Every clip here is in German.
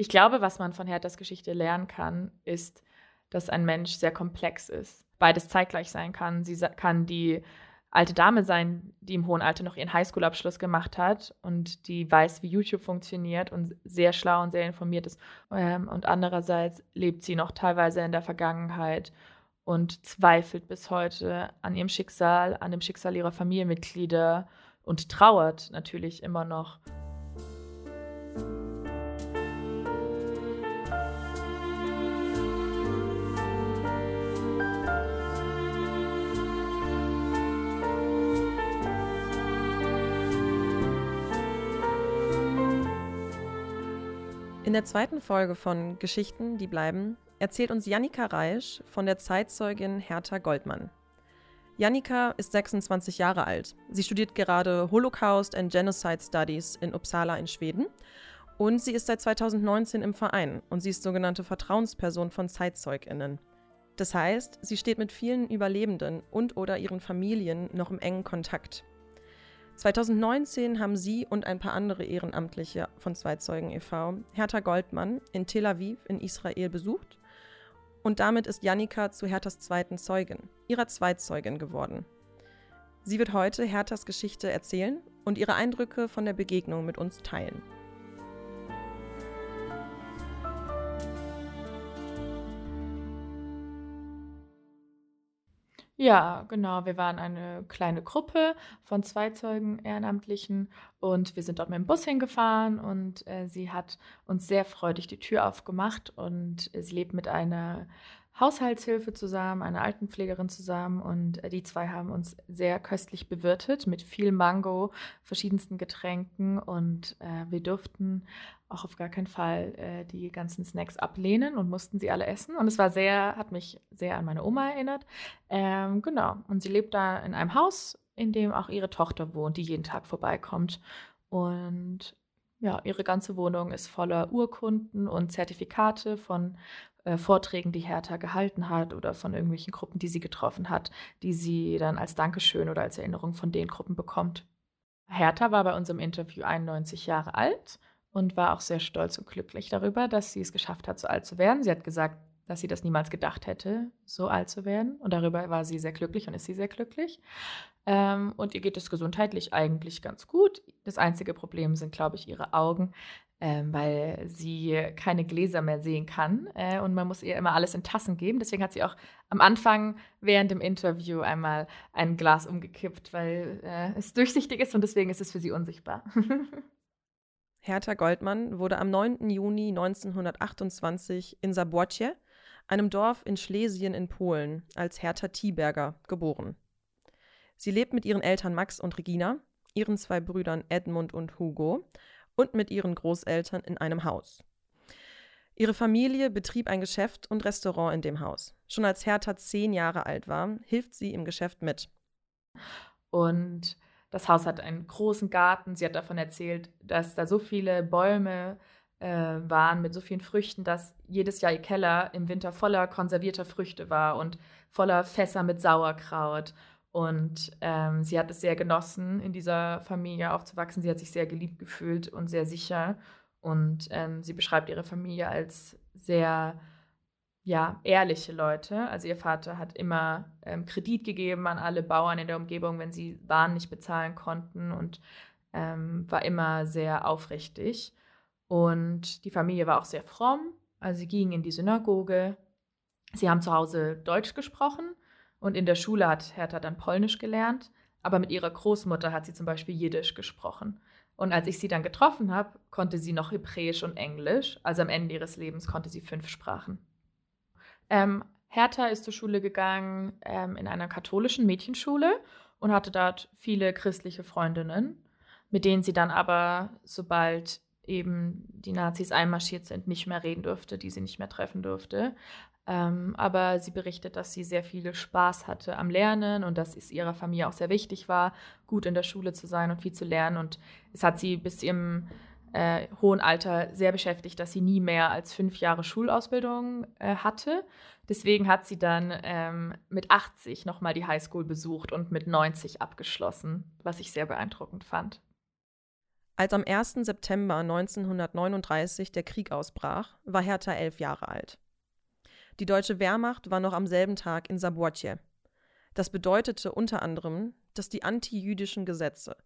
Ich glaube, was man von Herthas Geschichte lernen kann, ist, dass ein Mensch sehr komplex ist. Beides zeitgleich sein kann. Sie kann die alte Dame sein, die im hohen Alter noch ihren Highschool-Abschluss gemacht hat und die weiß, wie YouTube funktioniert und sehr schlau und sehr informiert ist. Ähm, und andererseits lebt sie noch teilweise in der Vergangenheit und zweifelt bis heute an ihrem Schicksal, an dem Schicksal ihrer Familienmitglieder und trauert natürlich immer noch. In der zweiten Folge von Geschichten, die bleiben, erzählt uns Jannika Reisch von der Zeitzeugin Hertha Goldmann. Jannika ist 26 Jahre alt. Sie studiert gerade Holocaust and Genocide Studies in Uppsala in Schweden und sie ist seit 2019 im Verein und sie ist sogenannte Vertrauensperson von Zeitzeuginnen. Das heißt, sie steht mit vielen Überlebenden und oder ihren Familien noch im engen Kontakt. 2019 haben sie und ein paar andere Ehrenamtliche von Zweizeugen e.V. Hertha Goldmann in Tel Aviv in Israel besucht und damit ist Jannika zu Herthas zweiten Zeugin, ihrer Zweitzeugin geworden. Sie wird heute Herthas Geschichte erzählen und ihre Eindrücke von der Begegnung mit uns teilen. Ja, genau. Wir waren eine kleine Gruppe von zwei Zeugen Ehrenamtlichen und wir sind dort mit dem Bus hingefahren und äh, sie hat uns sehr freudig die Tür aufgemacht und sie lebt mit einer Haushaltshilfe zusammen, einer Altenpflegerin zusammen und äh, die zwei haben uns sehr köstlich bewirtet mit viel Mango, verschiedensten Getränken und äh, wir durften auch auf gar keinen Fall äh, die ganzen Snacks ablehnen und mussten sie alle essen. Und es war sehr, hat mich sehr an meine Oma erinnert. Ähm, genau, und sie lebt da in einem Haus, in dem auch ihre Tochter wohnt, die jeden Tag vorbeikommt. Und ja, ihre ganze Wohnung ist voller Urkunden und Zertifikate von äh, Vorträgen, die Hertha gehalten hat oder von irgendwelchen Gruppen, die sie getroffen hat, die sie dann als Dankeschön oder als Erinnerung von den Gruppen bekommt. Hertha war bei unserem Interview 91 Jahre alt und war auch sehr stolz und glücklich darüber, dass sie es geschafft hat, so alt zu werden. Sie hat gesagt, dass sie das niemals gedacht hätte, so alt zu werden. Und darüber war sie sehr glücklich und ist sie sehr glücklich. Ähm, und ihr geht es gesundheitlich eigentlich ganz gut. Das einzige Problem sind, glaube ich, ihre Augen, ähm, weil sie keine Gläser mehr sehen kann. Äh, und man muss ihr immer alles in Tassen geben. Deswegen hat sie auch am Anfang während dem Interview einmal ein Glas umgekippt, weil äh, es durchsichtig ist und deswegen ist es für sie unsichtbar. Hertha Goldmann wurde am 9. Juni 1928 in Zabłoccie einem Dorf in Schlesien in Polen, als Hertha Thieberger geboren. Sie lebt mit ihren Eltern Max und Regina, ihren zwei Brüdern Edmund und Hugo und mit ihren Großeltern in einem Haus. Ihre Familie betrieb ein Geschäft und Restaurant in dem Haus. Schon als Hertha zehn Jahre alt war, hilft sie im Geschäft mit. Und das Haus hat einen großen Garten. Sie hat davon erzählt, dass da so viele Bäume äh, waren mit so vielen Früchten, dass jedes Jahr ihr Keller im Winter voller konservierter Früchte war und voller Fässer mit Sauerkraut. Und ähm, sie hat es sehr genossen, in dieser Familie aufzuwachsen. Sie hat sich sehr geliebt gefühlt und sehr sicher. Und ähm, sie beschreibt ihre Familie als sehr ja, ehrliche Leute. Also ihr Vater hat immer ähm, Kredit gegeben an alle Bauern in der Umgebung, wenn sie Waren nicht bezahlen konnten und ähm, war immer sehr aufrichtig. Und die Familie war auch sehr fromm. Also sie gingen in die Synagoge. Sie haben zu Hause Deutsch gesprochen und in der Schule hat Hertha dann Polnisch gelernt. Aber mit ihrer Großmutter hat sie zum Beispiel Jiddisch gesprochen. Und als ich sie dann getroffen habe, konnte sie noch Hebräisch und Englisch. Also am Ende ihres Lebens konnte sie fünf Sprachen. Ähm, Hertha ist zur Schule gegangen ähm, in einer katholischen Mädchenschule und hatte dort viele christliche Freundinnen, mit denen sie dann aber, sobald eben die Nazis einmarschiert sind, nicht mehr reden durfte, die sie nicht mehr treffen durfte. Ähm, aber sie berichtet, dass sie sehr viel Spaß hatte am Lernen und dass es ihrer Familie auch sehr wichtig war, gut in der Schule zu sein und viel zu lernen. Und es hat sie bis ihrem äh, hohen Alter sehr beschäftigt, dass sie nie mehr als fünf Jahre Schulausbildung äh, hatte. Deswegen hat sie dann ähm, mit 80 nochmal die Highschool besucht und mit 90 abgeschlossen, was ich sehr beeindruckend fand. Als am 1. September 1939 der Krieg ausbrach, war Hertha elf Jahre alt. Die deutsche Wehrmacht war noch am selben Tag in Sabotje. Das bedeutete unter anderem, dass die antijüdischen Gesetze,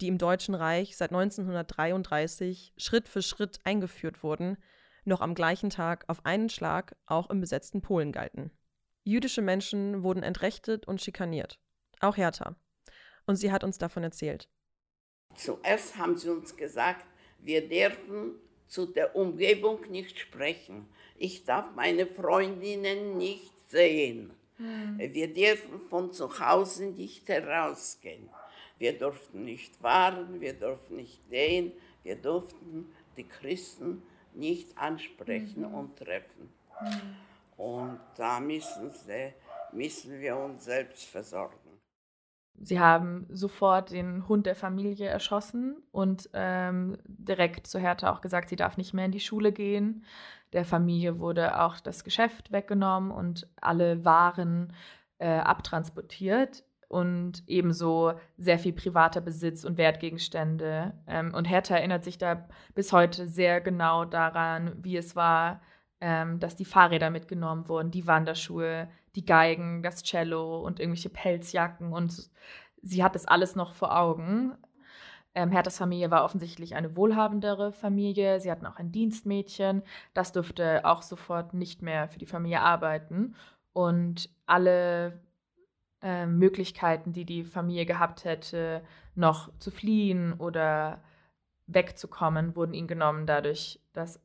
die im Deutschen Reich seit 1933 Schritt für Schritt eingeführt wurden, noch am gleichen Tag auf einen Schlag auch im besetzten Polen galten. Jüdische Menschen wurden entrechtet und schikaniert. Auch Hertha. Und sie hat uns davon erzählt. Zuerst haben sie uns gesagt, wir dürfen zu der Umgebung nicht sprechen. Ich darf meine Freundinnen nicht sehen. Mhm. Wir dürfen von zu Hause nicht herausgehen. Wir durften nicht fahren, wir durften nicht gehen, wir durften die Christen nicht ansprechen mhm. und treffen. Mhm. Und da müssen, sie, müssen wir uns selbst versorgen. Sie haben sofort den Hund der Familie erschossen und ähm, direkt zu Hertha auch gesagt, sie darf nicht mehr in die Schule gehen. Der Familie wurde auch das Geschäft weggenommen und alle Waren äh, abtransportiert und ebenso sehr viel privater Besitz und Wertgegenstände. Ähm, und Hertha erinnert sich da bis heute sehr genau daran, wie es war, ähm, dass die Fahrräder mitgenommen wurden, die Wanderschuhe, die Geigen, das Cello und irgendwelche Pelzjacken. Und sie hat das alles noch vor Augen. Ähm, Herthas Familie war offensichtlich eine wohlhabendere Familie. Sie hatten auch ein Dienstmädchen. Das durfte auch sofort nicht mehr für die Familie arbeiten. Und alle äh, Möglichkeiten, die die Familie gehabt hätte, noch zu fliehen oder wegzukommen, wurden ihnen genommen, dadurch, dass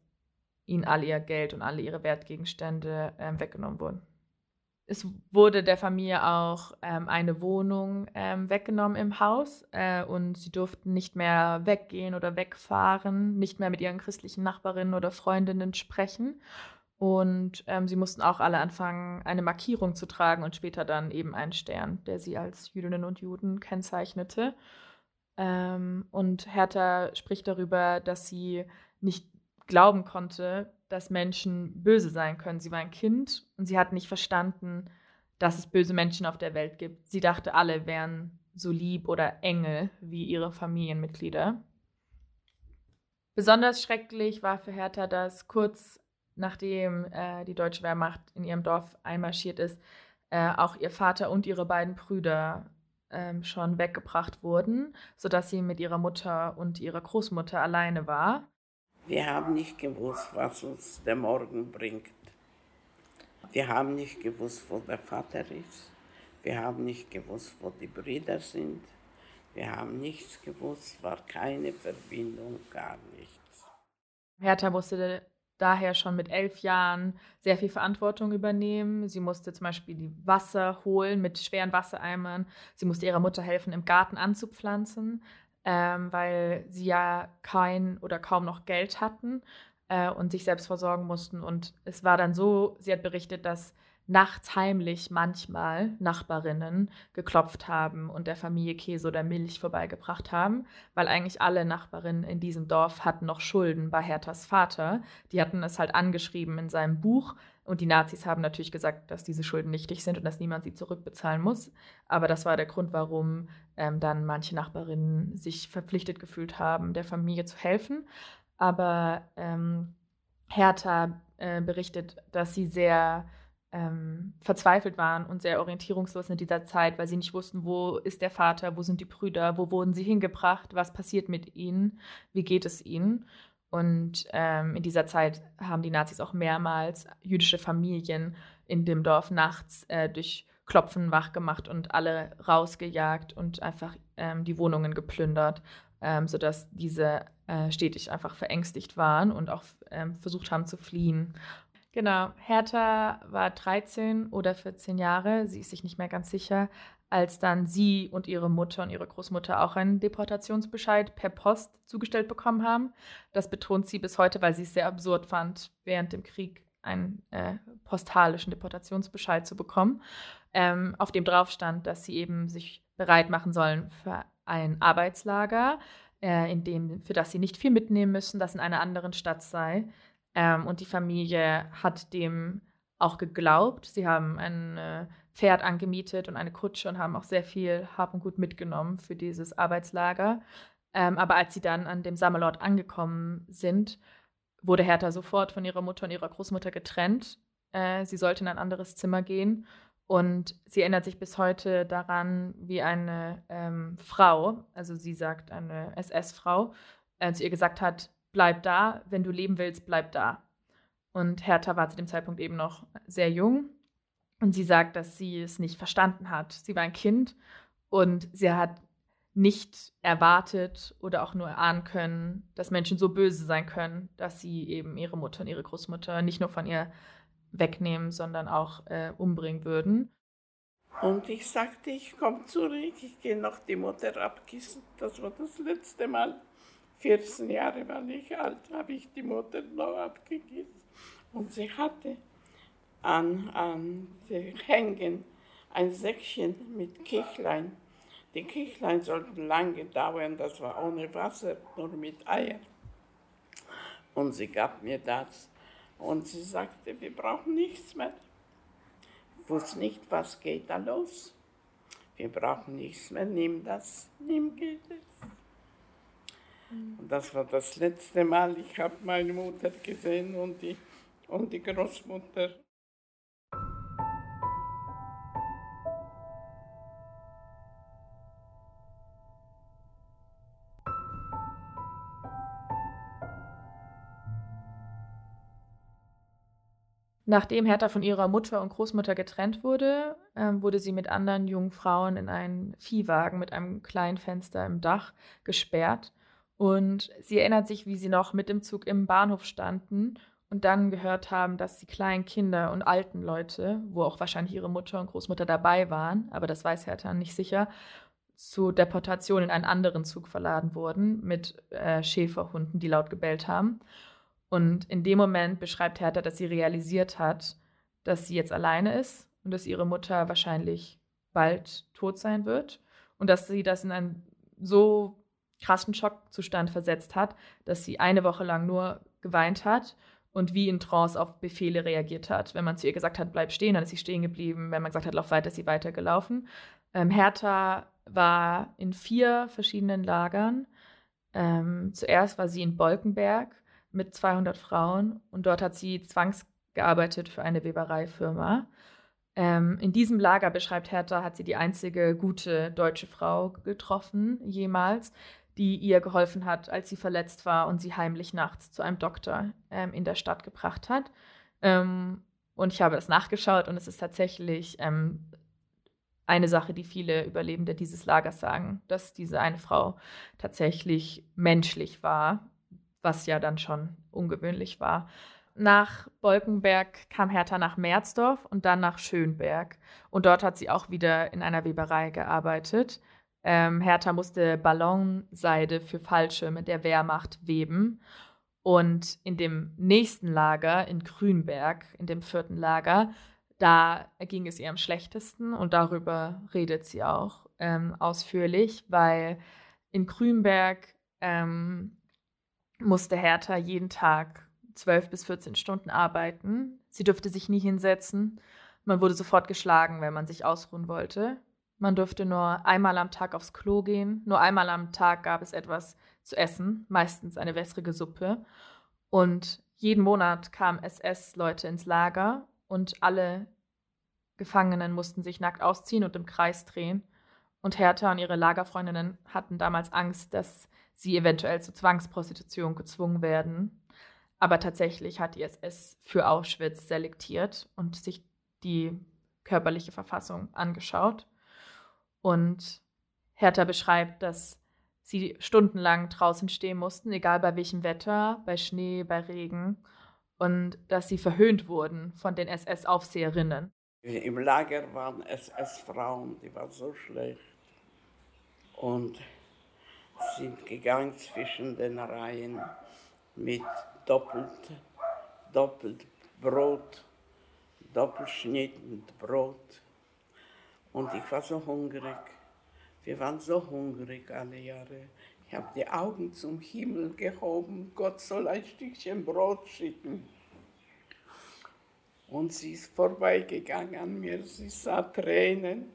ihnen all ihr Geld und alle ihre Wertgegenstände äh, weggenommen wurden. Es wurde der Familie auch ähm, eine Wohnung ähm, weggenommen im Haus äh, und sie durften nicht mehr weggehen oder wegfahren, nicht mehr mit ihren christlichen Nachbarinnen oder Freundinnen sprechen. Und ähm, sie mussten auch alle anfangen, eine Markierung zu tragen und später dann eben einen Stern, der sie als Jüdinnen und Juden kennzeichnete. Ähm, und Hertha spricht darüber, dass sie nicht glauben konnte, dass Menschen böse sein können. Sie war ein Kind und sie hat nicht verstanden, dass es böse Menschen auf der Welt gibt. Sie dachte, alle wären so lieb oder Engel wie ihre Familienmitglieder. Besonders schrecklich war für Hertha, dass kurz nachdem äh, die deutsche Wehrmacht in ihrem Dorf einmarschiert ist, äh, auch ihr Vater und ihre beiden Brüder äh, schon weggebracht wurden, sodass sie mit ihrer Mutter und ihrer Großmutter alleine war. Wir haben nicht gewusst, was uns der Morgen bringt. Wir haben nicht gewusst, wo der Vater ist. Wir haben nicht gewusst, wo die Brüder sind. Wir haben nichts gewusst, war keine Verbindung, gar nichts. Hertha musste daher schon mit elf Jahren sehr viel Verantwortung übernehmen. Sie musste zum Beispiel die Wasser holen mit schweren Wassereimern. Sie musste ihrer Mutter helfen, im Garten anzupflanzen ähm, weil sie ja kein oder kaum noch Geld hatten äh, und sich selbst versorgen mussten. Und es war dann so, sie hat berichtet, dass nachts heimlich manchmal Nachbarinnen geklopft haben und der Familie Käse oder Milch vorbeigebracht haben, weil eigentlich alle Nachbarinnen in diesem Dorf hatten noch Schulden bei Herthas Vater. Die hatten es halt angeschrieben in seinem Buch und die Nazis haben natürlich gesagt, dass diese Schulden nichtig sind und dass niemand sie zurückbezahlen muss. Aber das war der Grund, warum ähm, dann manche Nachbarinnen sich verpflichtet gefühlt haben, der Familie zu helfen. Aber ähm, Hertha äh, berichtet, dass sie sehr ähm, verzweifelt waren und sehr orientierungslos in dieser Zeit, weil sie nicht wussten, wo ist der Vater, wo sind die Brüder, wo wurden sie hingebracht, was passiert mit ihnen, wie geht es ihnen. Und ähm, in dieser Zeit haben die Nazis auch mehrmals jüdische Familien in dem Dorf nachts äh, durch Klopfen wach gemacht und alle rausgejagt und einfach ähm, die Wohnungen geplündert, ähm, sodass diese äh, stetig einfach verängstigt waren und auch ähm, versucht haben zu fliehen. Genau, Hertha war 13 oder 14 Jahre, sie ist sich nicht mehr ganz sicher, als dann sie und ihre Mutter und ihre Großmutter auch einen Deportationsbescheid per Post zugestellt bekommen haben. Das betont sie bis heute, weil sie es sehr absurd fand, während dem Krieg einen äh, postalischen Deportationsbescheid zu bekommen, ähm, auf dem drauf stand, dass sie eben sich bereit machen sollen für ein Arbeitslager, äh, in dem, für das sie nicht viel mitnehmen müssen, das in einer anderen Stadt sei. Ähm, und die Familie hat dem auch geglaubt. Sie haben ein äh, Pferd angemietet und eine Kutsche und haben auch sehr viel Hab und Gut mitgenommen für dieses Arbeitslager. Ähm, aber als sie dann an dem Sammelort angekommen sind, wurde Hertha sofort von ihrer Mutter und ihrer Großmutter getrennt. Äh, sie sollte in ein anderes Zimmer gehen. Und sie erinnert sich bis heute daran, wie eine ähm, Frau, also sie sagt eine SS-Frau, äh, zu ihr gesagt hat, bleib da, wenn du leben willst, bleib da. Und Hertha war zu dem Zeitpunkt eben noch sehr jung. Und sie sagt, dass sie es nicht verstanden hat. Sie war ein Kind und sie hat nicht erwartet oder auch nur erahnen können, dass Menschen so böse sein können, dass sie eben ihre Mutter und ihre Großmutter nicht nur von ihr wegnehmen, sondern auch äh, umbringen würden. Und ich sagte, ich komme zurück, ich gehe noch die Mutter abkissen. Das war das letzte Mal. 14 Jahre war ich alt, habe ich die Mutter noch abgekisst. Und sie hatte an, an den Hängen ein Säckchen mit Kichlein. Die Kichlein sollten lange dauern, das war ohne Wasser, nur mit Eier. Und sie gab mir das. Und sie sagte, wir brauchen nichts mehr. Ich wusste nicht, was geht da los. Wir brauchen nichts mehr, nimm das, nimm geht. Und das war das letzte Mal, ich habe meine Mutter gesehen und die, und die Großmutter. Nachdem Hertha von ihrer Mutter und Großmutter getrennt wurde, ähm, wurde sie mit anderen jungen Frauen in einen Viehwagen mit einem kleinen Fenster im Dach gesperrt. Und sie erinnert sich, wie sie noch mit dem Zug im Bahnhof standen und dann gehört haben, dass die kleinen Kinder und alten Leute, wo auch wahrscheinlich ihre Mutter und Großmutter dabei waren, aber das weiß Hertha nicht sicher, zur Deportation in einen anderen Zug verladen wurden mit äh, Schäferhunden, die laut gebellt haben. Und in dem Moment beschreibt Hertha, dass sie realisiert hat, dass sie jetzt alleine ist und dass ihre Mutter wahrscheinlich bald tot sein wird und dass sie das in einen so krassen Schockzustand versetzt hat, dass sie eine Woche lang nur geweint hat und wie in Trance auf Befehle reagiert hat. Wenn man zu ihr gesagt hat, bleib stehen, dann ist sie stehen geblieben. Wenn man gesagt hat, lauf weiter, ist sie weitergelaufen. Ähm, Hertha war in vier verschiedenen Lagern. Ähm, zuerst war sie in Bolkenberg, mit 200 Frauen und dort hat sie zwangsgearbeitet für eine Webereifirma. Ähm, in diesem Lager, beschreibt Hertha, hat sie die einzige gute deutsche Frau getroffen, jemals, die ihr geholfen hat, als sie verletzt war und sie heimlich nachts zu einem Doktor ähm, in der Stadt gebracht hat. Ähm, und ich habe das nachgeschaut und es ist tatsächlich ähm, eine Sache, die viele Überlebende dieses Lagers sagen, dass diese eine Frau tatsächlich menschlich war was ja dann schon ungewöhnlich war. Nach Bolkenberg kam Hertha nach Merzdorf und dann nach Schönberg. Und dort hat sie auch wieder in einer Weberei gearbeitet. Ähm, Hertha musste Ballonseide für Fallschirme der Wehrmacht weben. Und in dem nächsten Lager, in Grünberg, in dem vierten Lager, da ging es ihr am schlechtesten und darüber redet sie auch ähm, ausführlich, weil in Grünberg ähm, musste Hertha jeden Tag 12 bis 14 Stunden arbeiten. Sie durfte sich nie hinsetzen. Man wurde sofort geschlagen, wenn man sich ausruhen wollte. Man durfte nur einmal am Tag aufs Klo gehen. Nur einmal am Tag gab es etwas zu essen, meistens eine wässrige Suppe. Und jeden Monat kamen SS-Leute ins Lager und alle Gefangenen mussten sich nackt ausziehen und im Kreis drehen. Und Hertha und ihre Lagerfreundinnen hatten damals Angst, dass sie eventuell zur Zwangsprostitution gezwungen werden. Aber tatsächlich hat die SS für Auschwitz selektiert und sich die körperliche Verfassung angeschaut. Und Hertha beschreibt, dass sie stundenlang draußen stehen mussten, egal bei welchem Wetter, bei Schnee, bei Regen, und dass sie verhöhnt wurden von den SS-Aufseherinnen. Im Lager waren SS-Frauen, die waren so schlecht. Und sind gegangen zwischen den Reihen mit doppelt, doppelt Brot, Doppelschnitt mit Brot. Und ich war so hungrig. Wir waren so hungrig alle Jahre. Ich habe die Augen zum Himmel gehoben. Gott soll ein Stückchen Brot schicken. Und sie ist vorbeigegangen an mir. Sie sah Tränen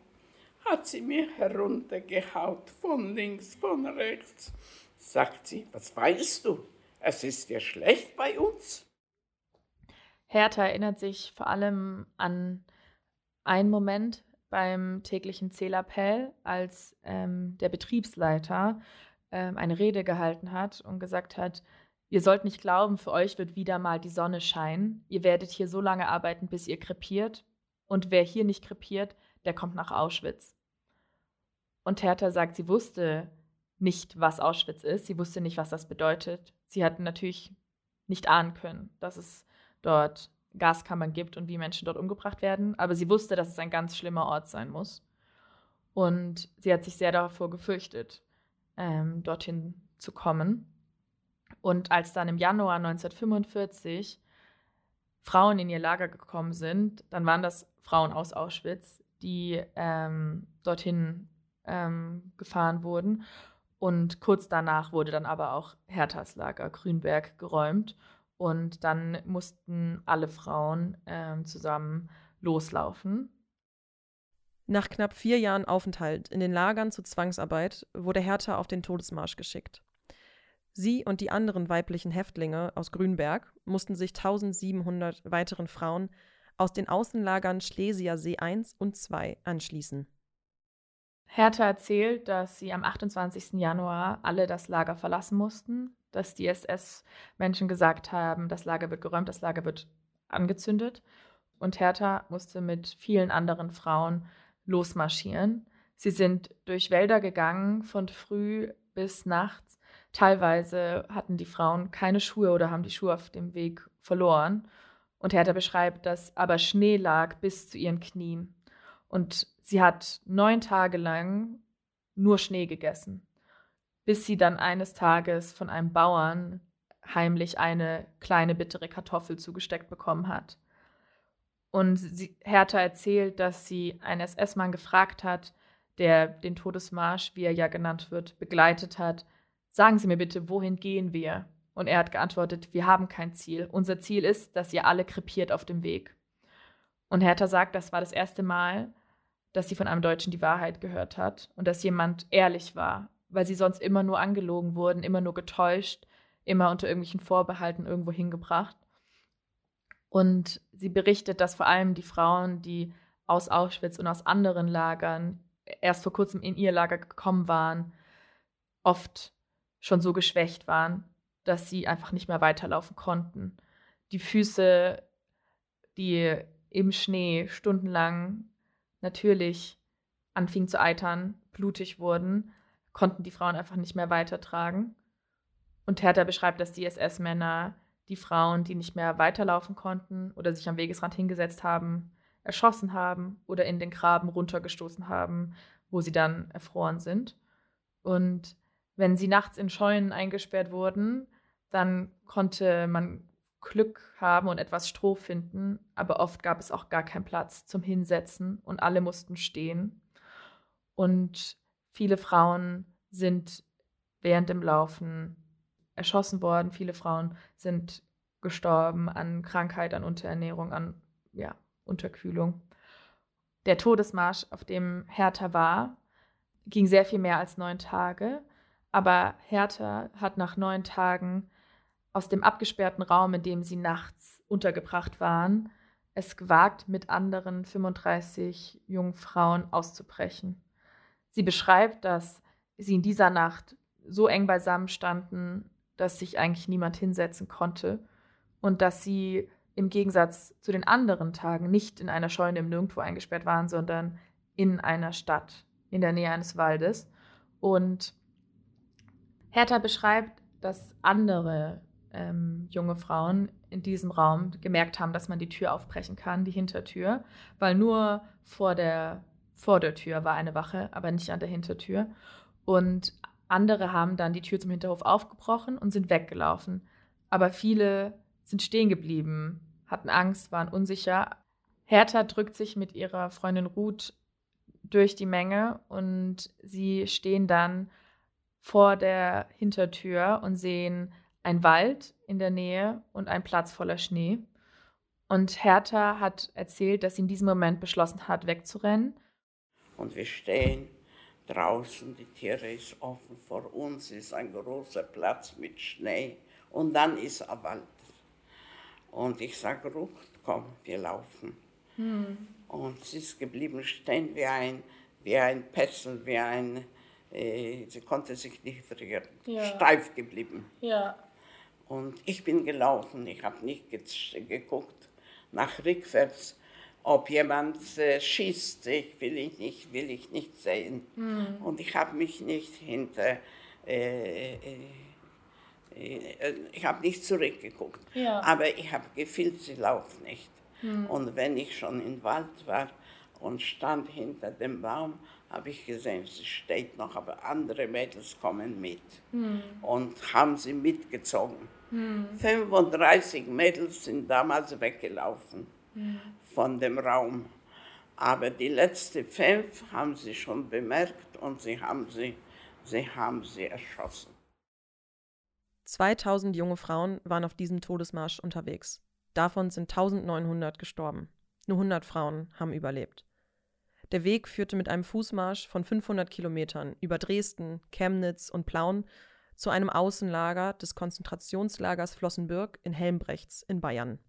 hat sie mir heruntergehaut, von links, von rechts. sagt sie, was weißt du? Es ist dir schlecht bei uns? Hertha erinnert sich vor allem an einen Moment beim täglichen Zählappell, als ähm, der Betriebsleiter ähm, eine Rede gehalten hat und gesagt hat, ihr sollt nicht glauben, für euch wird wieder mal die Sonne scheinen. Ihr werdet hier so lange arbeiten, bis ihr krepiert. Und wer hier nicht krepiert, der kommt nach Auschwitz. Und Hertha sagt, sie wusste nicht, was Auschwitz ist. Sie wusste nicht, was das bedeutet. Sie hat natürlich nicht ahnen können, dass es dort Gaskammern gibt und wie Menschen dort umgebracht werden. Aber sie wusste, dass es ein ganz schlimmer Ort sein muss. Und sie hat sich sehr davor gefürchtet, ähm, dorthin zu kommen. Und als dann im Januar 1945 Frauen in ihr Lager gekommen sind, dann waren das Frauen aus Auschwitz, die ähm, dorthin ähm, gefahren wurden. Und kurz danach wurde dann aber auch Herthas Lager Grünberg geräumt. Und dann mussten alle Frauen ähm, zusammen loslaufen. Nach knapp vier Jahren Aufenthalt in den Lagern zur Zwangsarbeit wurde Hertha auf den Todesmarsch geschickt. Sie und die anderen weiblichen Häftlinge aus Grünberg mussten sich 1700 weiteren Frauen aus den Außenlagern Schlesier See 1 und 2 anschließen. Hertha erzählt, dass sie am 28. Januar alle das Lager verlassen mussten, dass die SS-Menschen gesagt haben, das Lager wird geräumt, das Lager wird angezündet. Und Hertha musste mit vielen anderen Frauen losmarschieren. Sie sind durch Wälder gegangen, von früh bis nachts. Teilweise hatten die Frauen keine Schuhe oder haben die Schuhe auf dem Weg verloren. Und Hertha beschreibt, dass aber Schnee lag bis zu ihren Knien. Und sie hat neun Tage lang nur Schnee gegessen, bis sie dann eines Tages von einem Bauern heimlich eine kleine bittere Kartoffel zugesteckt bekommen hat. Und sie, Hertha erzählt, dass sie einen SS-Mann gefragt hat, der den Todesmarsch, wie er ja genannt wird, begleitet hat. Sagen Sie mir bitte, wohin gehen wir? Und er hat geantwortet, wir haben kein Ziel. Unser Ziel ist, dass ihr alle krepiert auf dem Weg. Und Hertha sagt, das war das erste Mal, dass sie von einem Deutschen die Wahrheit gehört hat und dass jemand ehrlich war, weil sie sonst immer nur angelogen wurden, immer nur getäuscht, immer unter irgendwelchen Vorbehalten irgendwo hingebracht. Und sie berichtet, dass vor allem die Frauen, die aus Auschwitz und aus anderen Lagern erst vor kurzem in ihr Lager gekommen waren, oft schon so geschwächt waren, dass sie einfach nicht mehr weiterlaufen konnten. Die Füße, die im Schnee stundenlang natürlich anfingen zu eitern, blutig wurden, konnten die Frauen einfach nicht mehr weitertragen. Und Hertha beschreibt, dass die SS-Männer die Frauen, die nicht mehr weiterlaufen konnten oder sich am Wegesrand hingesetzt haben, erschossen haben oder in den Graben runtergestoßen haben, wo sie dann erfroren sind. Und wenn sie nachts in Scheunen eingesperrt wurden, dann konnte man Glück haben und etwas Stroh finden, aber oft gab es auch gar keinen Platz zum Hinsetzen und alle mussten stehen. Und viele Frauen sind während dem Laufen erschossen worden, viele Frauen sind gestorben an Krankheit, an Unterernährung, an ja, Unterkühlung. Der Todesmarsch, auf dem Hertha war, ging sehr viel mehr als neun Tage, aber Hertha hat nach neun Tagen aus dem abgesperrten Raum, in dem sie nachts untergebracht waren, es gewagt, mit anderen 35 jungen Frauen auszubrechen. Sie beschreibt, dass sie in dieser Nacht so eng beisammen standen, dass sich eigentlich niemand hinsetzen konnte und dass sie im Gegensatz zu den anderen Tagen nicht in einer Scheune im Nirgendwo eingesperrt waren, sondern in einer Stadt in der Nähe eines Waldes. Und Hertha beschreibt, dass andere ähm, junge Frauen in diesem Raum gemerkt haben, dass man die Tür aufbrechen kann, die Hintertür, weil nur vor der, vor der Tür war eine Wache, aber nicht an der Hintertür. Und andere haben dann die Tür zum Hinterhof aufgebrochen und sind weggelaufen. Aber viele sind stehen geblieben, hatten Angst, waren unsicher. Hertha drückt sich mit ihrer Freundin Ruth durch die Menge und sie stehen dann vor der Hintertür und sehen ein Wald in der Nähe und ein Platz voller Schnee. Und Hertha hat erzählt, dass sie in diesem Moment beschlossen hat, wegzurennen. Und wir stehen draußen, die Tiere ist offen, vor uns ist ein großer Platz mit Schnee und dann ist ein Wald. Und ich sage, Ruth, komm, wir laufen. Hm. Und sie ist geblieben stehen wie ein, wie ein Pessel, wie ein, äh, sie konnte sich nicht rühren, ja. steif geblieben. Ja. Und ich bin gelaufen, ich habe nicht geguckt nach rückwärts ob jemand äh, schießt, ich will ich nicht, will ich nicht sehen. Mhm. Und ich habe mich nicht hinter, äh, äh, äh ich habe nicht zurückgeguckt. Ja. Aber ich habe gefühlt, sie laufen nicht. Mhm. Und wenn ich schon im Wald war und stand hinter dem Baum, habe ich gesehen, sie steht noch, aber andere Mädels kommen mit mhm. und haben sie mitgezogen. 35 hm. Mädels sind damals weggelaufen von dem Raum. Aber die letzten fünf haben sie schon bemerkt und sie haben sie, sie haben sie erschossen. 2000 junge Frauen waren auf diesem Todesmarsch unterwegs. Davon sind 1900 gestorben. Nur 100 Frauen haben überlebt. Der Weg führte mit einem Fußmarsch von 500 Kilometern über Dresden, Chemnitz und Plauen zu einem Außenlager des Konzentrationslagers Flossenbürg in Helmbrechts in Bayern.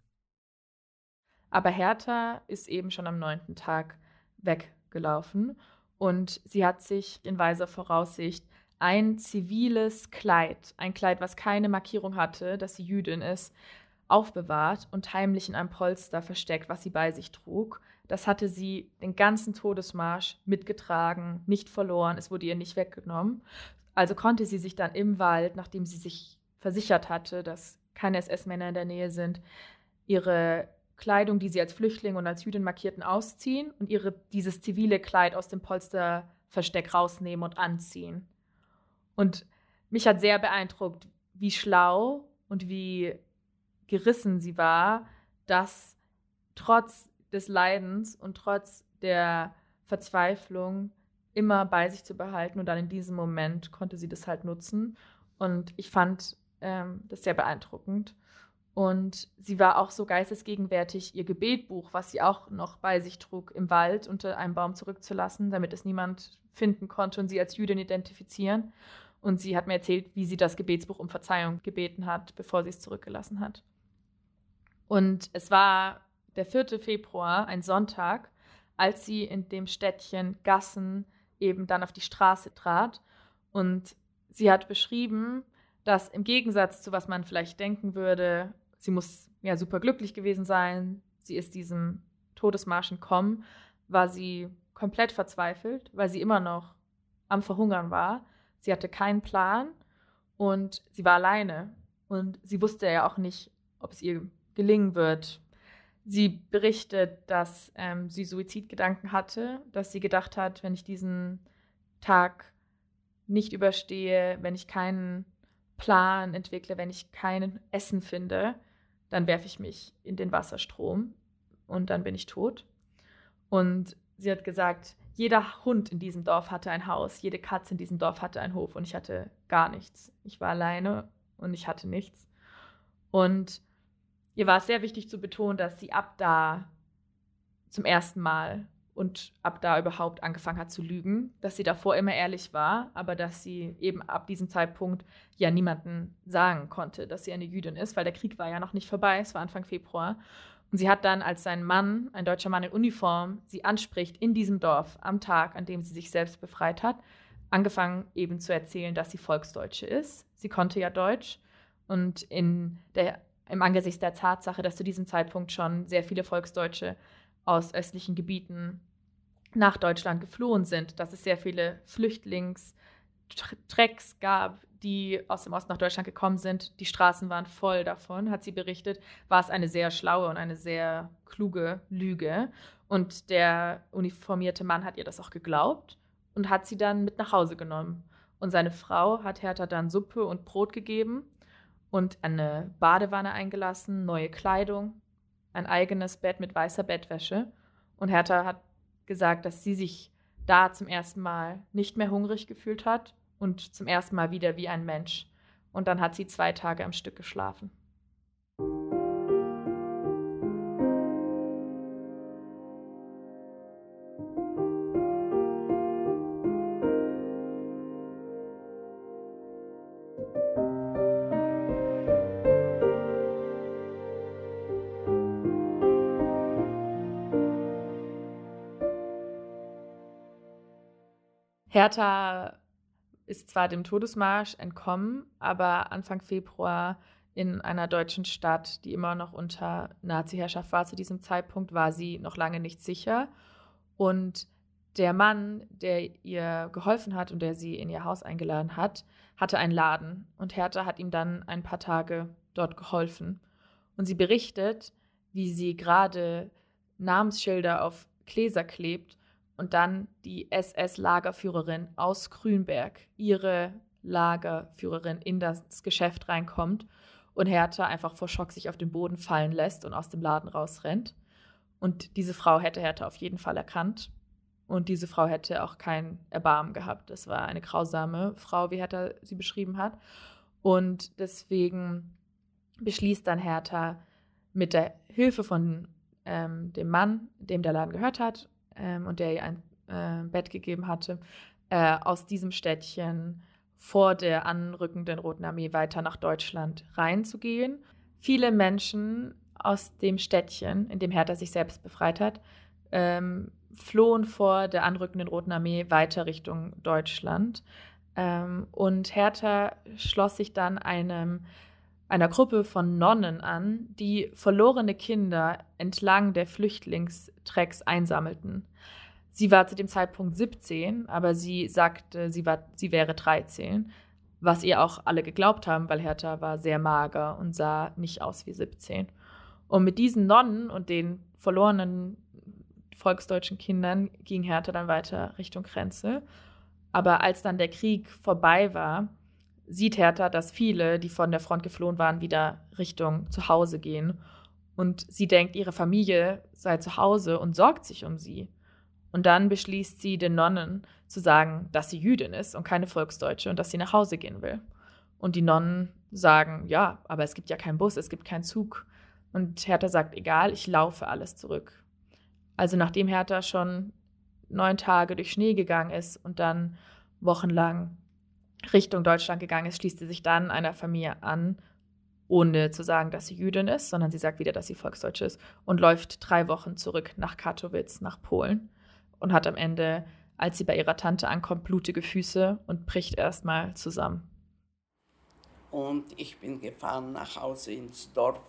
Aber Hertha ist eben schon am neunten Tag weggelaufen und sie hat sich in weiser Voraussicht ein ziviles Kleid, ein Kleid, was keine Markierung hatte, dass sie Jüdin ist, aufbewahrt und heimlich in einem Polster versteckt, was sie bei sich trug. Das hatte sie den ganzen Todesmarsch mitgetragen, nicht verloren, es wurde ihr nicht weggenommen. Also konnte sie sich dann im Wald, nachdem sie sich versichert hatte, dass keine SS-Männer in der Nähe sind, ihre Kleidung, die sie als Flüchtling und als Jüdin markierten, ausziehen und ihre, dieses zivile Kleid aus dem Polsterversteck rausnehmen und anziehen. Und mich hat sehr beeindruckt, wie schlau und wie gerissen sie war, dass trotz des Leidens und trotz der Verzweiflung immer bei sich zu behalten und dann in diesem Moment konnte sie das halt nutzen. Und ich fand ähm, das sehr beeindruckend. Und sie war auch so geistesgegenwärtig, ihr Gebetbuch, was sie auch noch bei sich trug, im Wald unter einem Baum zurückzulassen, damit es niemand finden konnte und sie als Jüdin identifizieren. Und sie hat mir erzählt, wie sie das Gebetsbuch um Verzeihung gebeten hat, bevor sie es zurückgelassen hat. Und es war der 4. Februar, ein Sonntag, als sie in dem Städtchen Gassen eben dann auf die Straße trat. Und sie hat beschrieben, dass im Gegensatz zu was man vielleicht denken würde, sie muss ja super glücklich gewesen sein. Sie ist diesem Todesmarsch entkommen, war sie komplett verzweifelt, weil sie immer noch am Verhungern war. Sie hatte keinen Plan und sie war alleine. Und sie wusste ja auch nicht, ob es ihr gelingen wird. Sie berichtet, dass ähm, sie Suizidgedanken hatte, dass sie gedacht hat, wenn ich diesen Tag nicht überstehe, wenn ich keinen Plan entwickle, wenn ich kein Essen finde, dann werfe ich mich in den Wasserstrom und dann bin ich tot. Und sie hat gesagt, jeder Hund in diesem Dorf hatte ein Haus, jede Katze in diesem Dorf hatte einen Hof und ich hatte gar nichts. Ich war alleine und ich hatte nichts. Und ihr war es sehr wichtig zu betonen, dass sie ab da zum ersten Mal und ab da überhaupt angefangen hat zu lügen, dass sie davor immer ehrlich war, aber dass sie eben ab diesem Zeitpunkt ja niemanden sagen konnte, dass sie eine Jüdin ist, weil der Krieg war ja noch nicht vorbei, es war Anfang Februar. Und sie hat dann, als sein Mann, ein deutscher Mann in Uniform, sie anspricht in diesem Dorf am Tag, an dem sie sich selbst befreit hat, angefangen eben zu erzählen, dass sie Volksdeutsche ist. Sie konnte ja Deutsch und in der, im Angesicht der Tatsache, dass zu diesem Zeitpunkt schon sehr viele Volksdeutsche aus östlichen Gebieten nach Deutschland geflohen sind, dass es sehr viele Flüchtlingstrecks gab, die aus dem Osten nach Deutschland gekommen sind. Die Straßen waren voll davon, hat sie berichtet. War es eine sehr schlaue und eine sehr kluge Lüge. Und der uniformierte Mann hat ihr das auch geglaubt und hat sie dann mit nach Hause genommen. Und seine Frau hat Hertha dann Suppe und Brot gegeben und eine Badewanne eingelassen, neue Kleidung, ein eigenes Bett mit weißer Bettwäsche. Und Hertha hat gesagt, dass sie sich da zum ersten Mal nicht mehr hungrig gefühlt hat und zum ersten Mal wieder wie ein Mensch. Und dann hat sie zwei Tage am Stück geschlafen. Hertha ist zwar dem Todesmarsch entkommen, aber Anfang Februar in einer deutschen Stadt, die immer noch unter Nazi-Herrschaft war zu diesem Zeitpunkt, war sie noch lange nicht sicher. Und der Mann, der ihr geholfen hat und der sie in ihr Haus eingeladen hat, hatte einen Laden und Hertha hat ihm dann ein paar Tage dort geholfen. Und sie berichtet, wie sie gerade Namensschilder auf Gläser klebt und dann die SS-Lagerführerin aus Grünberg, ihre Lagerführerin, in das Geschäft reinkommt und Hertha einfach vor Schock sich auf den Boden fallen lässt und aus dem Laden rausrennt. Und diese Frau hätte Hertha auf jeden Fall erkannt. Und diese Frau hätte auch kein Erbarmen gehabt. Das war eine grausame Frau, wie Hertha sie beschrieben hat. Und deswegen beschließt dann Hertha mit der Hilfe von ähm, dem Mann, dem der Laden gehört hat ähm, und der ihr ein äh, Bett gegeben hatte, äh, aus diesem Städtchen vor der anrückenden Roten Armee weiter nach Deutschland reinzugehen. Viele Menschen aus dem Städtchen, in dem Hertha sich selbst befreit hat, ähm, flohen vor der anrückenden Roten Armee weiter Richtung Deutschland. Ähm, und Hertha schloss sich dann einem, einer Gruppe von Nonnen an, die verlorene Kinder entlang der Flüchtlingstrecks einsammelten. Sie war zu dem Zeitpunkt 17, aber sie sagte, sie, war, sie wäre 13, was ihr auch alle geglaubt haben, weil Hertha war sehr mager und sah nicht aus wie 17. Und mit diesen Nonnen und den verlorenen volksdeutschen Kindern ging Hertha dann weiter Richtung Grenze. Aber als dann der Krieg vorbei war, sieht Hertha, dass viele, die von der Front geflohen waren, wieder Richtung zu Hause gehen. Und sie denkt, ihre Familie sei zu Hause und sorgt sich um sie. Und dann beschließt sie den Nonnen zu sagen, dass sie Jüdin ist und keine Volksdeutsche und dass sie nach Hause gehen will. Und die Nonnen sagen, ja, aber es gibt ja keinen Bus, es gibt keinen Zug. Und Hertha sagt, egal, ich laufe alles zurück. Also nachdem Hertha schon neun Tage durch Schnee gegangen ist und dann wochenlang Richtung Deutschland gegangen ist, schließt sie sich dann einer Familie an, ohne zu sagen, dass sie Jüdin ist, sondern sie sagt wieder, dass sie Volksdeutsche ist und läuft drei Wochen zurück nach Katowice, nach Polen und hat am Ende, als sie bei ihrer Tante ankommt, blutige Füße und bricht erstmal zusammen. Und ich bin gefahren nach Hause ins Dorf,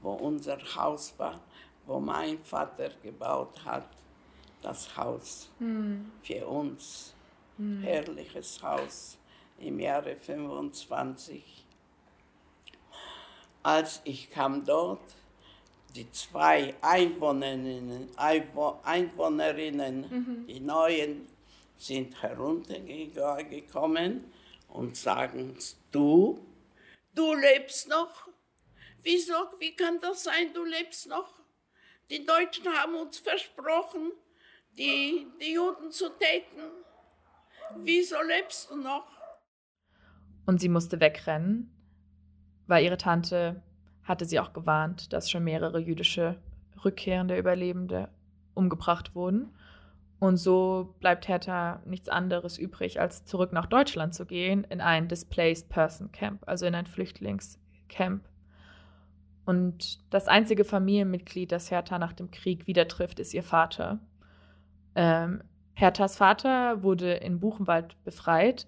wo unser Haus war, wo mein Vater gebaut hat, das Haus hm. für uns. Hm. Herrliches Haus im Jahre 25. Als ich kam dort, die zwei Einwohnerinnen, Einwohnerinnen mhm. die neuen, sind heruntergekommen und sagen, du, du lebst noch? Wieso, wie kann das sein, du lebst noch? Die Deutschen haben uns versprochen, die, die Juden zu täten. Wieso lebst du noch? Und sie musste wegrennen, weil ihre Tante hatte sie auch gewarnt, dass schon mehrere jüdische rückkehrende Überlebende umgebracht wurden. Und so bleibt Hertha nichts anderes übrig, als zurück nach Deutschland zu gehen, in ein Displaced Person Camp, also in ein Flüchtlingscamp. Und das einzige Familienmitglied, das Hertha nach dem Krieg wieder trifft, ist ihr Vater. Ähm, Herthas Vater wurde in Buchenwald befreit,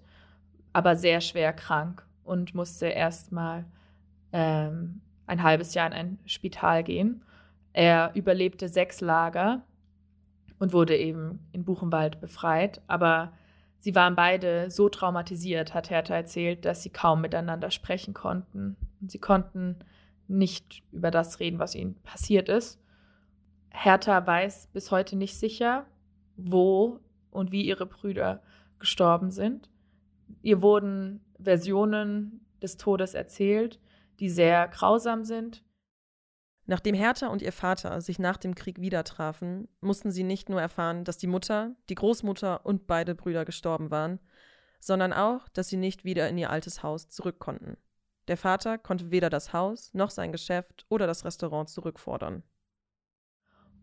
aber sehr schwer krank und musste erstmal ähm, ein halbes Jahr in ein Spital gehen. Er überlebte sechs Lager und wurde eben in Buchenwald befreit. Aber sie waren beide so traumatisiert, hat Hertha erzählt, dass sie kaum miteinander sprechen konnten. Sie konnten nicht über das reden, was ihnen passiert ist. Hertha weiß bis heute nicht sicher, wo und wie ihre Brüder gestorben sind. Ihr wurden Versionen des Todes erzählt, die sehr grausam sind. Nachdem Hertha und ihr Vater sich nach dem Krieg wieder trafen, mussten sie nicht nur erfahren, dass die Mutter, die Großmutter und beide Brüder gestorben waren, sondern auch, dass sie nicht wieder in ihr altes Haus zurück konnten. Der Vater konnte weder das Haus noch sein Geschäft oder das Restaurant zurückfordern.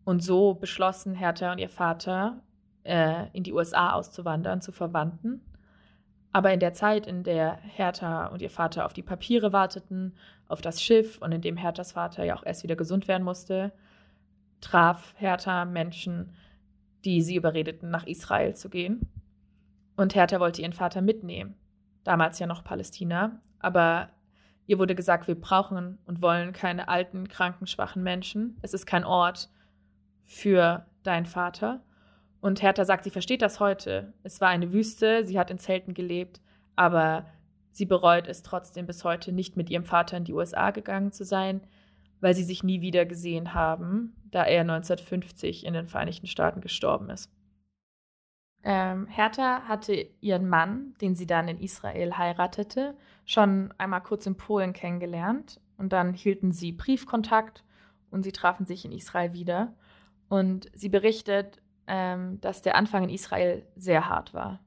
Und so beschlossen Hertha und ihr Vater, äh, in die USA auszuwandern zu Verwandten aber in der Zeit, in der Hertha und ihr Vater auf die Papiere warteten, auf das Schiff und in dem Herthas Vater ja auch erst wieder gesund werden musste, traf Hertha Menschen, die sie überredeten, nach Israel zu gehen. Und Hertha wollte ihren Vater mitnehmen. Damals ja noch Palästina. Aber ihr wurde gesagt, wir brauchen und wollen keine alten, kranken, schwachen Menschen. Es ist kein Ort für deinen Vater. Und Hertha sagt, sie versteht das heute. Es war eine Wüste, sie hat in Zelten gelebt, aber sie bereut es trotzdem bis heute, nicht mit ihrem Vater in die USA gegangen zu sein, weil sie sich nie wieder gesehen haben, da er 1950 in den Vereinigten Staaten gestorben ist. Ähm, Hertha hatte ihren Mann, den sie dann in Israel heiratete, schon einmal kurz in Polen kennengelernt und dann hielten sie Briefkontakt und sie trafen sich in Israel wieder. Und sie berichtet, ähm, dass der Anfang in Israel sehr hart war.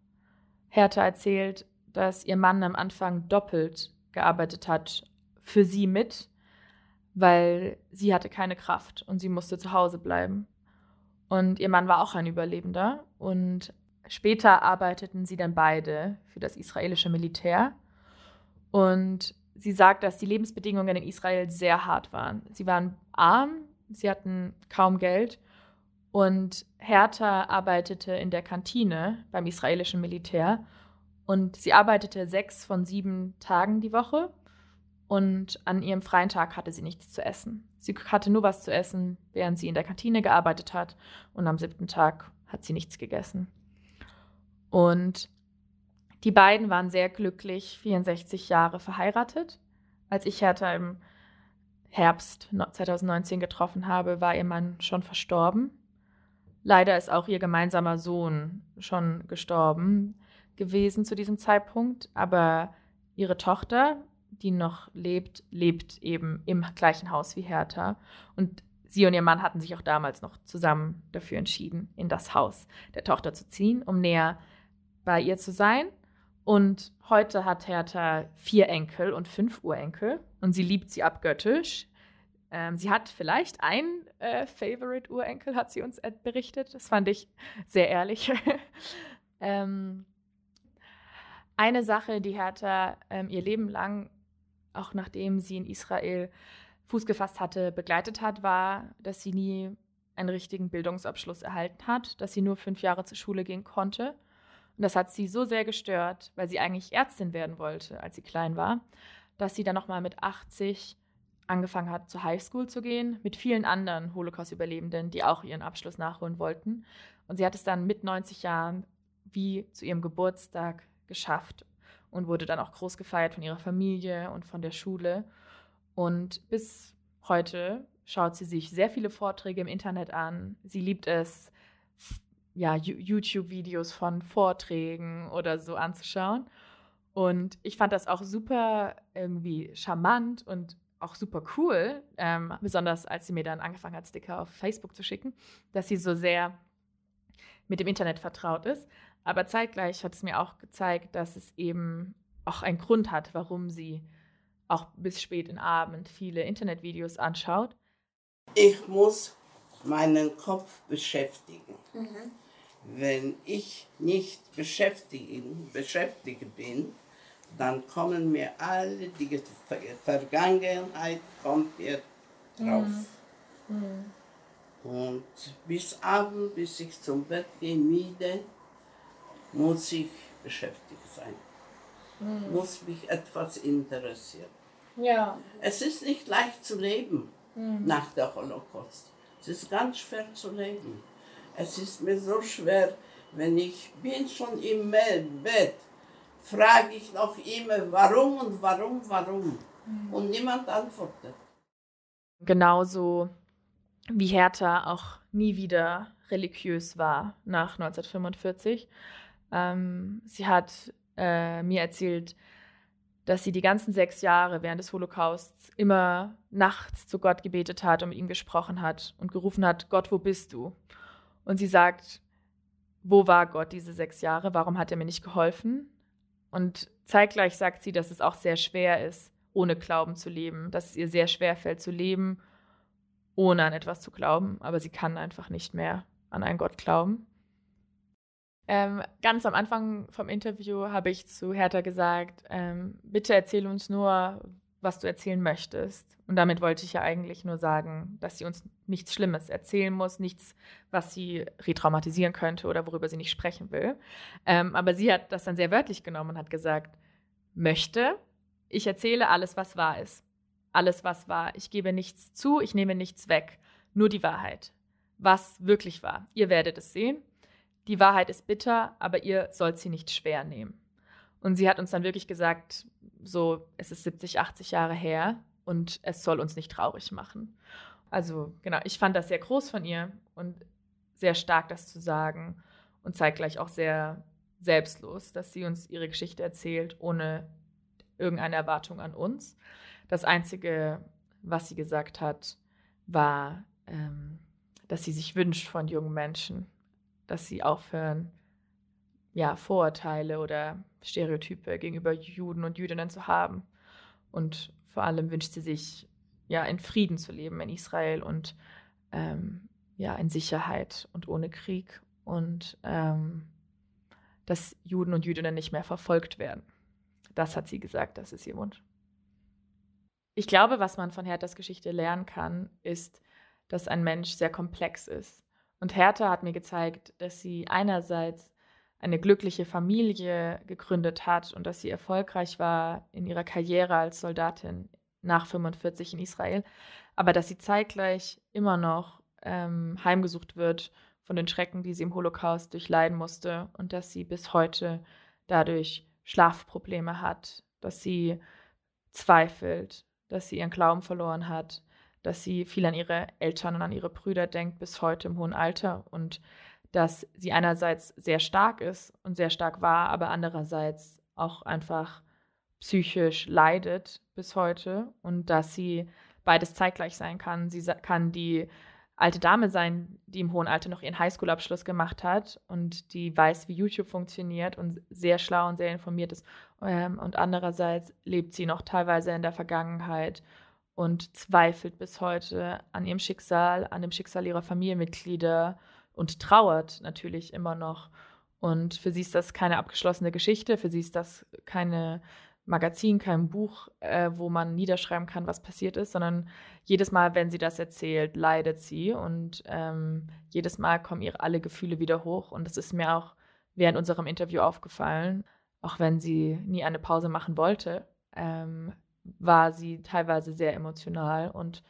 Hertha erzählt, dass ihr Mann am Anfang doppelt gearbeitet hat für sie mit, weil sie hatte keine Kraft und sie musste zu Hause bleiben. Und ihr Mann war auch ein Überlebender und später arbeiteten sie dann beide für das israelische Militär. Und sie sagt, dass die Lebensbedingungen in Israel sehr hart waren. Sie waren arm, sie hatten kaum Geld und Hertha arbeitete in der Kantine beim israelischen Militär und sie arbeitete sechs von sieben Tagen die Woche und an ihrem freien Tag hatte sie nichts zu essen. Sie hatte nur was zu essen, während sie in der Kantine gearbeitet hat und am siebten Tag hat sie nichts gegessen. Und die beiden waren sehr glücklich, 64 Jahre verheiratet. Als ich Hertha im Herbst 2019 getroffen habe, war ihr Mann schon verstorben. Leider ist auch ihr gemeinsamer Sohn schon gestorben gewesen zu diesem Zeitpunkt, aber ihre Tochter, die noch lebt, lebt eben im gleichen Haus wie Hertha. Und sie und ihr Mann hatten sich auch damals noch zusammen dafür entschieden, in das Haus der Tochter zu ziehen, um näher bei ihr zu sein. Und heute hat Hertha vier Enkel und fünf Urenkel und sie liebt sie abgöttisch. Ähm, sie hat vielleicht einen äh, Favorite-Urenkel, hat sie uns berichtet. Das fand ich sehr ehrlich. ähm, eine Sache, die Hertha ähm, ihr Leben lang, auch nachdem sie in Israel Fuß gefasst hatte, begleitet hat, war, dass sie nie einen richtigen Bildungsabschluss erhalten hat, dass sie nur fünf Jahre zur Schule gehen konnte. Und das hat sie so sehr gestört, weil sie eigentlich Ärztin werden wollte, als sie klein war, dass sie dann nochmal mit 80 angefangen hat, zur Highschool zu gehen, mit vielen anderen Holocaust-Überlebenden, die auch ihren Abschluss nachholen wollten. Und sie hat es dann mit 90 Jahren wie zu ihrem Geburtstag geschafft und wurde dann auch groß gefeiert von ihrer Familie und von der Schule. Und bis heute schaut sie sich sehr viele Vorträge im Internet an. Sie liebt es, ja, YouTube-Videos von Vorträgen oder so anzuschauen. Und ich fand das auch super irgendwie charmant und auch super cool, ähm, besonders als sie mir dann angefangen hat, Sticker auf Facebook zu schicken, dass sie so sehr mit dem Internet vertraut ist. Aber zeitgleich hat es mir auch gezeigt, dass es eben auch einen Grund hat, warum sie auch bis spät in Abend viele Internetvideos anschaut. Ich muss meinen Kopf beschäftigen. Mhm. Wenn ich nicht beschäftigt, beschäftigt bin, dann kommen mir alle die Vergangenheit kommt mir drauf. Mhm. Und bis Abend, bis ich zum Bett gehe, müde, muss ich beschäftigt sein. Mhm. Muss mich etwas interessieren. Ja. Es ist nicht leicht zu leben mhm. nach der Holocaust. Es ist ganz schwer zu leben. Es ist mir so schwer, wenn ich bin schon im Bett frage ich noch immer, warum und warum, warum. Mhm. Und niemand antwortet. Genauso wie Hertha auch nie wieder religiös war nach 1945. Ähm, sie hat äh, mir erzählt, dass sie die ganzen sechs Jahre während des Holocausts immer nachts zu Gott gebetet hat und mit ihm gesprochen hat und gerufen hat, Gott, wo bist du? Und sie sagt, wo war Gott diese sechs Jahre? Warum hat er mir nicht geholfen? Und zeitgleich sagt sie, dass es auch sehr schwer ist, ohne Glauben zu leben, dass es ihr sehr schwer fällt zu leben, ohne an etwas zu glauben, aber sie kann einfach nicht mehr an einen Gott glauben. Ähm, ganz am Anfang vom Interview habe ich zu Hertha gesagt, ähm, bitte erzähl uns nur, was du erzählen möchtest. Und damit wollte ich ja eigentlich nur sagen, dass sie uns nichts Schlimmes erzählen muss, nichts, was sie retraumatisieren könnte oder worüber sie nicht sprechen will. Ähm, aber sie hat das dann sehr wörtlich genommen und hat gesagt, möchte, ich erzähle alles, was wahr ist. Alles, was wahr. Ich gebe nichts zu, ich nehme nichts weg. Nur die Wahrheit. Was wirklich war. Ihr werdet es sehen. Die Wahrheit ist bitter, aber ihr sollt sie nicht schwer nehmen. Und sie hat uns dann wirklich gesagt, so, es ist 70, 80 Jahre her und es soll uns nicht traurig machen. Also genau, ich fand das sehr groß von ihr und sehr stark, das zu sagen und zeitgleich auch sehr selbstlos, dass sie uns ihre Geschichte erzählt, ohne irgendeine Erwartung an uns. Das Einzige, was sie gesagt hat, war, ähm, dass sie sich wünscht von jungen Menschen, dass sie aufhören, ja, Vorurteile oder Stereotype gegenüber Juden und Jüdinnen zu haben. Und vor allem wünscht sie sich, ja, in Frieden zu leben in Israel und ähm, ja, in Sicherheit und ohne Krieg und ähm, dass Juden und Jüdinnen nicht mehr verfolgt werden. Das hat sie gesagt, das ist ihr Wunsch. Ich glaube, was man von Herthas Geschichte lernen kann, ist, dass ein Mensch sehr komplex ist. Und Hertha hat mir gezeigt, dass sie einerseits eine glückliche Familie gegründet hat und dass sie erfolgreich war in ihrer Karriere als Soldatin nach 45 in Israel, aber dass sie zeitgleich immer noch ähm, heimgesucht wird von den Schrecken, die sie im Holocaust durchleiden musste und dass sie bis heute dadurch Schlafprobleme hat, dass sie zweifelt, dass sie ihren Glauben verloren hat, dass sie viel an ihre Eltern und an ihre Brüder denkt bis heute im hohen Alter und dass sie einerseits sehr stark ist und sehr stark war, aber andererseits auch einfach psychisch leidet bis heute und dass sie beides zeitgleich sein kann. Sie kann die alte Dame sein, die im hohen Alter noch ihren Highschool-Abschluss gemacht hat und die weiß, wie YouTube funktioniert und sehr schlau und sehr informiert ist. Ähm, und andererseits lebt sie noch teilweise in der Vergangenheit und zweifelt bis heute an ihrem Schicksal, an dem Schicksal ihrer Familienmitglieder und trauert natürlich immer noch. Und für sie ist das keine abgeschlossene Geschichte, für sie ist das keine Magazin, kein Buch, äh, wo man niederschreiben kann, was passiert ist, sondern jedes Mal, wenn sie das erzählt, leidet sie und ähm, jedes Mal kommen ihre alle Gefühle wieder hoch. Und das ist mir auch während unserem Interview aufgefallen, auch wenn sie nie eine Pause machen wollte, ähm, war sie teilweise sehr emotional und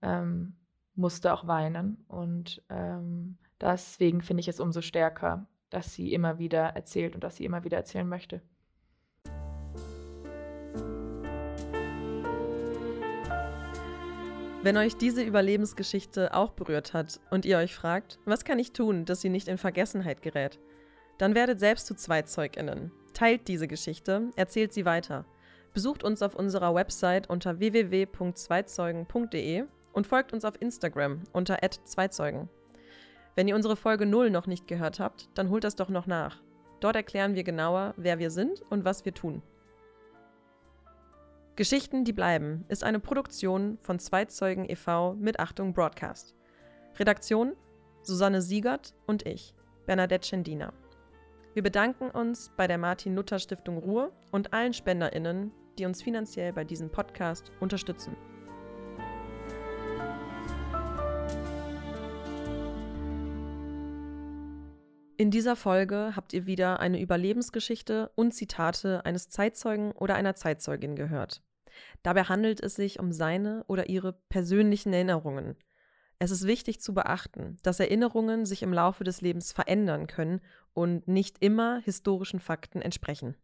ähm, musste auch weinen. Und ähm, Deswegen finde ich es umso stärker, dass sie immer wieder erzählt und dass sie immer wieder erzählen möchte. Wenn euch diese Überlebensgeschichte auch berührt hat und ihr euch fragt, was kann ich tun, dass sie nicht in Vergessenheit gerät, dann werdet selbst zu Zweitzeuginnen. Teilt diese Geschichte, erzählt sie weiter. Besucht uns auf unserer Website unter www.zweizeugen.de und folgt uns auf Instagram unter @zweizeugen. Wenn ihr unsere Folge 0 noch nicht gehört habt, dann holt das doch noch nach. Dort erklären wir genauer, wer wir sind und was wir tun. Geschichten, die bleiben, ist eine Produktion von Zweitzeugen e.V. mit Achtung Broadcast. Redaktion Susanne Siegert und ich, Bernadette Schendina. Wir bedanken uns bei der Martin-Luther-Stiftung Ruhr und allen SpenderInnen, die uns finanziell bei diesem Podcast unterstützen. In dieser Folge habt ihr wieder eine Überlebensgeschichte und Zitate eines Zeitzeugen oder einer Zeitzeugin gehört. Dabei handelt es sich um seine oder ihre persönlichen Erinnerungen. Es ist wichtig zu beachten, dass Erinnerungen sich im Laufe des Lebens verändern können und nicht immer historischen Fakten entsprechen.